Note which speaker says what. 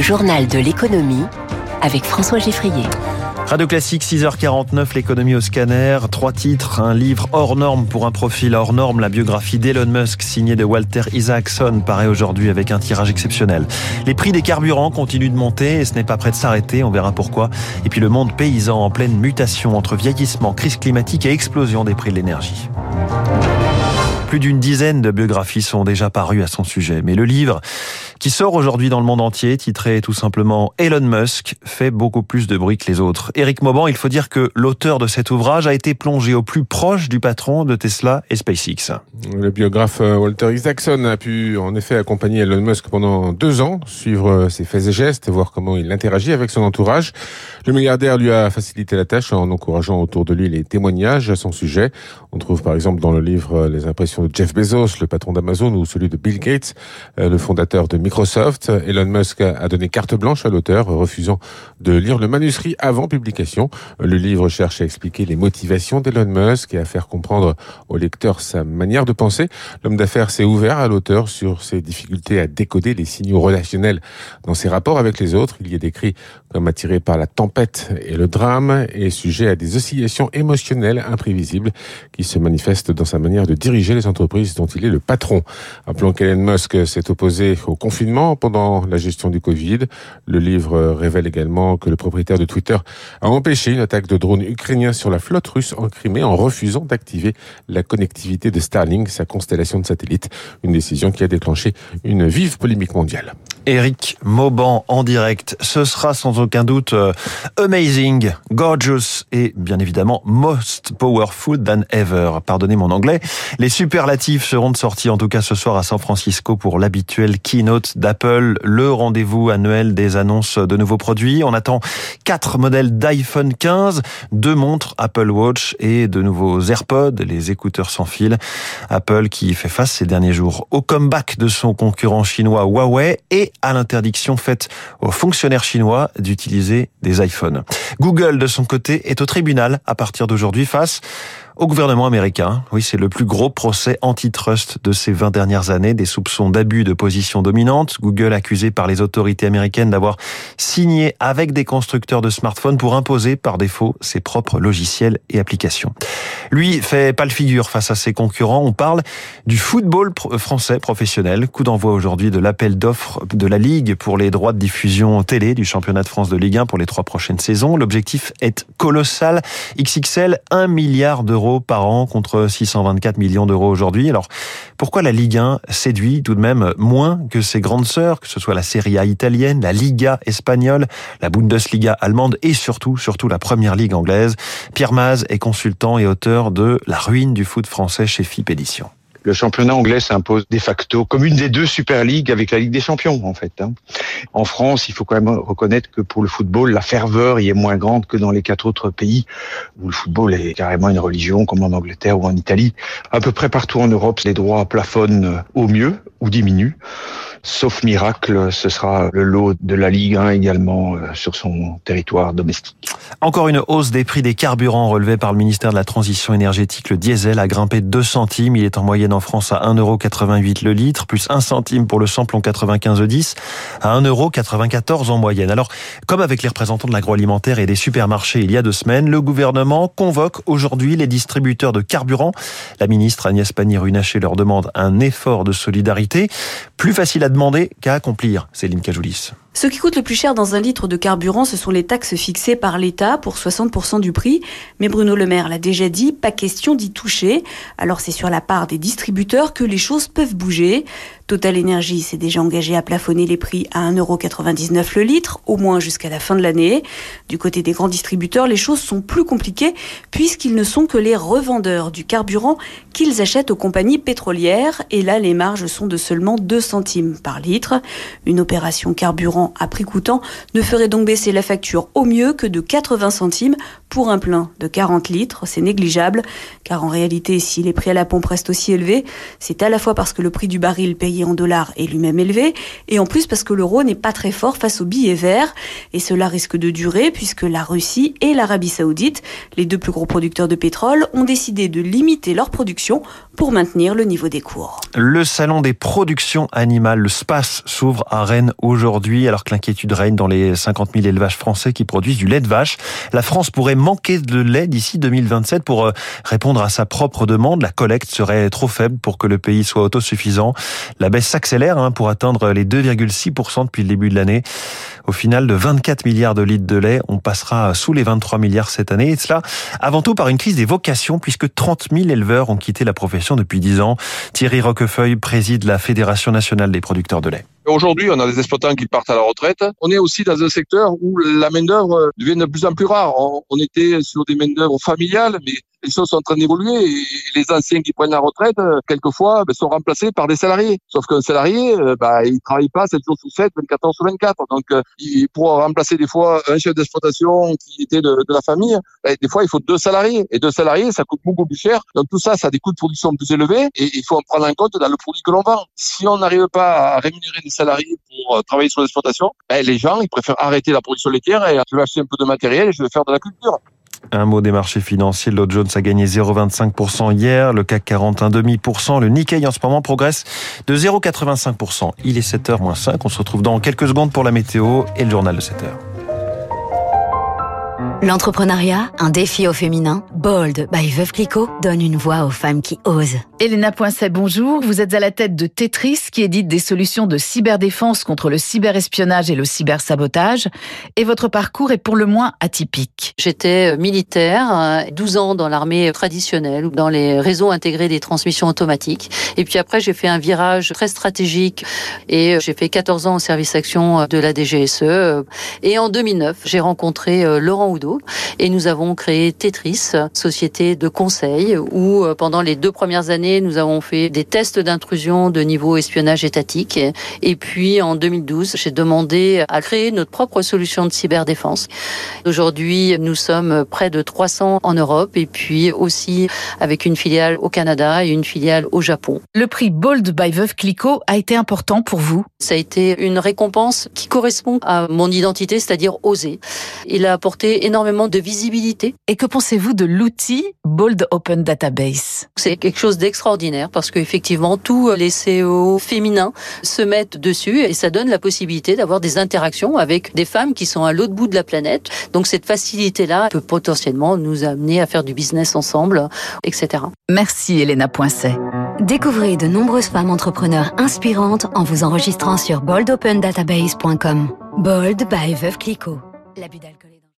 Speaker 1: Journal de l'économie avec François Geffrier.
Speaker 2: Radio Classique, 6h49, l'économie au scanner. Trois titres, un livre hors norme pour un profil hors norme. La biographie d'Elon Musk, signée de Walter Isaacson, paraît aujourd'hui avec un tirage exceptionnel. Les prix des carburants continuent de monter et ce n'est pas prêt de s'arrêter. On verra pourquoi. Et puis le monde paysan en pleine mutation entre vieillissement, crise climatique et explosion des prix de l'énergie. Plus d'une dizaine de biographies sont déjà parues à son sujet. Mais le livre qui sort aujourd'hui dans le monde entier, titré tout simplement Elon Musk, fait beaucoup plus de bruit que les autres. Eric Mauban, il faut dire que l'auteur de cet ouvrage a été plongé au plus proche du patron de Tesla et SpaceX.
Speaker 3: Le biographe euh, Walter Isaacson a pu en effet accompagner Elon Musk pendant deux ans, suivre euh, ses faits et gestes, voir comment il interagit avec son entourage. Le milliardaire lui a facilité la tâche en encourageant autour de lui les témoignages à son sujet. On trouve par exemple dans le livre euh, les impressions de Jeff Bezos, le patron d'Amazon, ou celui de Bill Gates, le fondateur de. Elon Musk a donné carte blanche à l'auteur, refusant de lire le manuscrit avant publication. Le livre cherche à expliquer les motivations d'Elon Musk et à faire comprendre au lecteur sa manière de penser. L'homme d'affaires s'est ouvert à l'auteur sur ses difficultés à décoder les signaux relationnels dans ses rapports avec les autres. Il y est décrit comme attiré par la tempête et le drame et sujet à des oscillations émotionnelles imprévisibles qui se manifestent dans sa manière de diriger les entreprises dont il est le patron. Rappelons qu'Elon Musk s'est opposé au confinement pendant la gestion du Covid. Le livre révèle également que le propriétaire de Twitter a empêché une attaque de drones ukrainiens sur la flotte russe en Crimée en refusant d'activer la connectivité de Starlink, sa constellation de satellites. Une décision qui a déclenché une vive polémique mondiale.
Speaker 2: Eric Mauban en direct. Ce sera sans aucun doute euh, amazing, gorgeous et bien évidemment most powerful than ever. Pardonnez mon anglais. Les superlatifs seront de sortie en tout cas ce soir à San Francisco pour l'habituel keynote d'Apple, le rendez-vous annuel des annonces de nouveaux produits. On attend quatre modèles d'iPhone 15, deux montres Apple Watch et de nouveaux AirPods, les écouteurs sans fil. Apple qui fait face ces derniers jours au comeback de son concurrent chinois Huawei et à l'interdiction faite aux fonctionnaires chinois d'utiliser des iPhones. Google, de son côté, est au tribunal à partir d'aujourd'hui face au gouvernement américain. Oui, c'est le plus gros procès antitrust de ces 20 dernières années, des soupçons d'abus de position dominante. Google accusé par les autorités américaines d'avoir signé avec des constructeurs de smartphones pour imposer par défaut ses propres logiciels et applications. Lui fait pas le figure face à ses concurrents. On parle du football français professionnel. Coup d'envoi aujourd'hui de l'appel d'offres de la Ligue pour les droits de diffusion télé du championnat de France de Ligue 1 pour les trois prochaines saisons. L'objectif est colossal. XXL, 1 milliard d'euros par an contre 624 millions d'euros aujourd'hui. Alors pourquoi la Ligue 1 séduit tout de même moins que ses grandes sœurs, que ce soit la Serie A italienne, la Liga espagnole, la Bundesliga allemande et surtout, surtout la Première Ligue anglaise? Pierre Maz est consultant et auteur de La ruine du foot français chez FIP Édition
Speaker 4: le championnat anglais s'impose de facto comme une des deux Super League avec la Ligue des Champions en fait. Hein. En France, il faut quand même reconnaître que pour le football, la ferveur y est moins grande que dans les quatre autres pays où le football est carrément une religion, comme en Angleterre ou en Italie. À peu près partout en Europe, les droits plafonnent au mieux ou diminuent. Sauf miracle, ce sera le lot de la Ligue 1 également euh, sur son territoire domestique.
Speaker 2: Encore une hausse des prix des carburants relevée par le ministère de la Transition énergétique. Le diesel a grimpé de 2 centimes. Il est en moyenne en France à 1,88€ le litre, plus 1 centime pour le samplon 95E10 à 1,94€ en moyenne. Alors, comme avec les représentants de l'agroalimentaire et des supermarchés il y a deux semaines, le gouvernement convoque aujourd'hui les distributeurs de carburant. La ministre Agnès Pannier-Runacher leur demande un effort de solidarité. Plus facile à demander qu'à accomplir, Céline Cajoulis.
Speaker 5: Ce qui coûte le plus cher dans un litre de carburant, ce sont les taxes fixées par l'État pour 60% du prix. Mais Bruno Le Maire l'a déjà dit, pas question d'y toucher. Alors c'est sur la part des distributeurs que les choses peuvent bouger. Total Energy s'est déjà engagé à plafonner les prix à 1,99€ le litre, au moins jusqu'à la fin de l'année. Du côté des grands distributeurs, les choses sont plus compliquées puisqu'ils ne sont que les revendeurs du carburant qu'ils achètent aux compagnies pétrolières. Et là, les marges sont de seulement 2 centimes par litre. Une opération carburant à prix coûtant ne ferait donc baisser la facture au mieux que de 80 centimes pour un plein de 40 litres. C'est négligeable, car en réalité, si les prix à la pompe restent aussi élevés, c'est à la fois parce que le prix du baril payé en dollars est lui-même élevé, et en plus parce que l'euro n'est pas très fort face au billet vert, et cela risque de durer puisque la Russie et l'Arabie saoudite, les deux plus gros producteurs de pétrole, ont décidé de limiter leur production pour maintenir le niveau des cours.
Speaker 2: Le salon des productions animales, le SPACE, s'ouvre à Rennes aujourd'hui alors que l'inquiétude règne dans les 50 000 élevages français qui produisent du lait de vache. La France pourrait manquer de lait d'ici 2027 pour euh, répondre à sa propre demande. La collecte serait trop faible pour que le pays soit autosuffisant. La baisse s'accélère hein, pour atteindre les 2,6% depuis le début de l'année. Au final, de 24 milliards de litres de lait, on passera sous les 23 milliards cette année. Et cela avant tout par une crise des vocations, puisque 30 000 éleveurs ont quitté la profession depuis 10 ans. Thierry Roquefeuille préside la Fédération nationale des producteurs de lait.
Speaker 6: Aujourd'hui, on a des exploitants qui partent à la retraite. On est aussi dans un secteur où la main-d'œuvre devient de plus en plus rare. On était sur des main-d'œuvre familiales, mais les choses sont en train d'évoluer et les anciens qui prennent la retraite, euh, quelquefois, ben, sont remplacés par des salariés. Sauf qu'un salarié, euh, bah, il travaille pas 7 jours sur 7, 24 heures sur 24. Donc, euh, il pourra remplacer des fois un chef d'exploitation qui était de, de la famille. Ben, des fois, il faut deux salariés. Et deux salariés, ça coûte beaucoup plus cher. Donc, tout ça, ça a des coûts de production plus élevés et il faut en prendre en compte dans le produit que l'on vend. Si on n'arrive pas à rémunérer des salariés pour travailler sur l'exploitation, ben, les gens, ils préfèrent arrêter la production laitière et je vais acheter un peu de matériel et je vais faire de la culture.
Speaker 2: Un mot des marchés financiers. Le Jones a gagné 0,25% hier. Le CAC 40, 1,5%. Le Nikkei en ce moment progresse de 0,85%. Il est 7h moins 5. On se retrouve dans quelques secondes pour la météo et le journal de 7h.
Speaker 1: L'entrepreneuriat, un défi au féminin. Bold by Veuve Clicquot donne une voix aux femmes qui osent.
Speaker 7: Elena Poincet, bonjour. Vous êtes à la tête de Tetris, qui édite des solutions de cyberdéfense contre le cyberespionnage et le cybersabotage. Et votre parcours est pour le moins atypique.
Speaker 8: J'étais militaire, 12 ans dans l'armée traditionnelle, ou dans les réseaux intégrés des transmissions automatiques. Et puis après, j'ai fait un virage très stratégique et j'ai fait 14 ans en service action de la DGSE. Et en 2009, j'ai rencontré euh, Laurent Et nous avons créé Tetris, société de conseil, où euh, pendant les deux premières années, nous avons fait des tests d'intrusion de niveau espionnage étatique. Et puis en 2012, j'ai demandé à créer notre propre solution de cyberdéfense. Aujourd'hui, nous sommes près de 300 en Europe et puis aussi avec une filiale au Canada et une filiale au Japon.
Speaker 7: Le prix Bold by Veuve Clicquot a été important pour vous?
Speaker 8: Ça a été une récompense qui correspond à mon identité, c'est-à-dire oser. Il a apporté énormément de visibilité.
Speaker 7: Et que pensez-vous de l'outil Bold Open Database?
Speaker 8: C'est quelque chose d'extraordinaire parce qu'effectivement, tous les CEO féminins se mettent dessus et ça donne la possibilité d'avoir des interactions avec des femmes qui sont à l'autre bout de la planète. Donc cette facilité-là peut potentiellement nous amener à faire du business ensemble, etc.
Speaker 7: Merci Elena Poincet.
Speaker 1: Découvrez de nombreuses femmes entrepreneurs inspirantes en vous enregistrant sur boldopendatabase.com. Bold by Veuve Clicquot. L'abus d'alcool.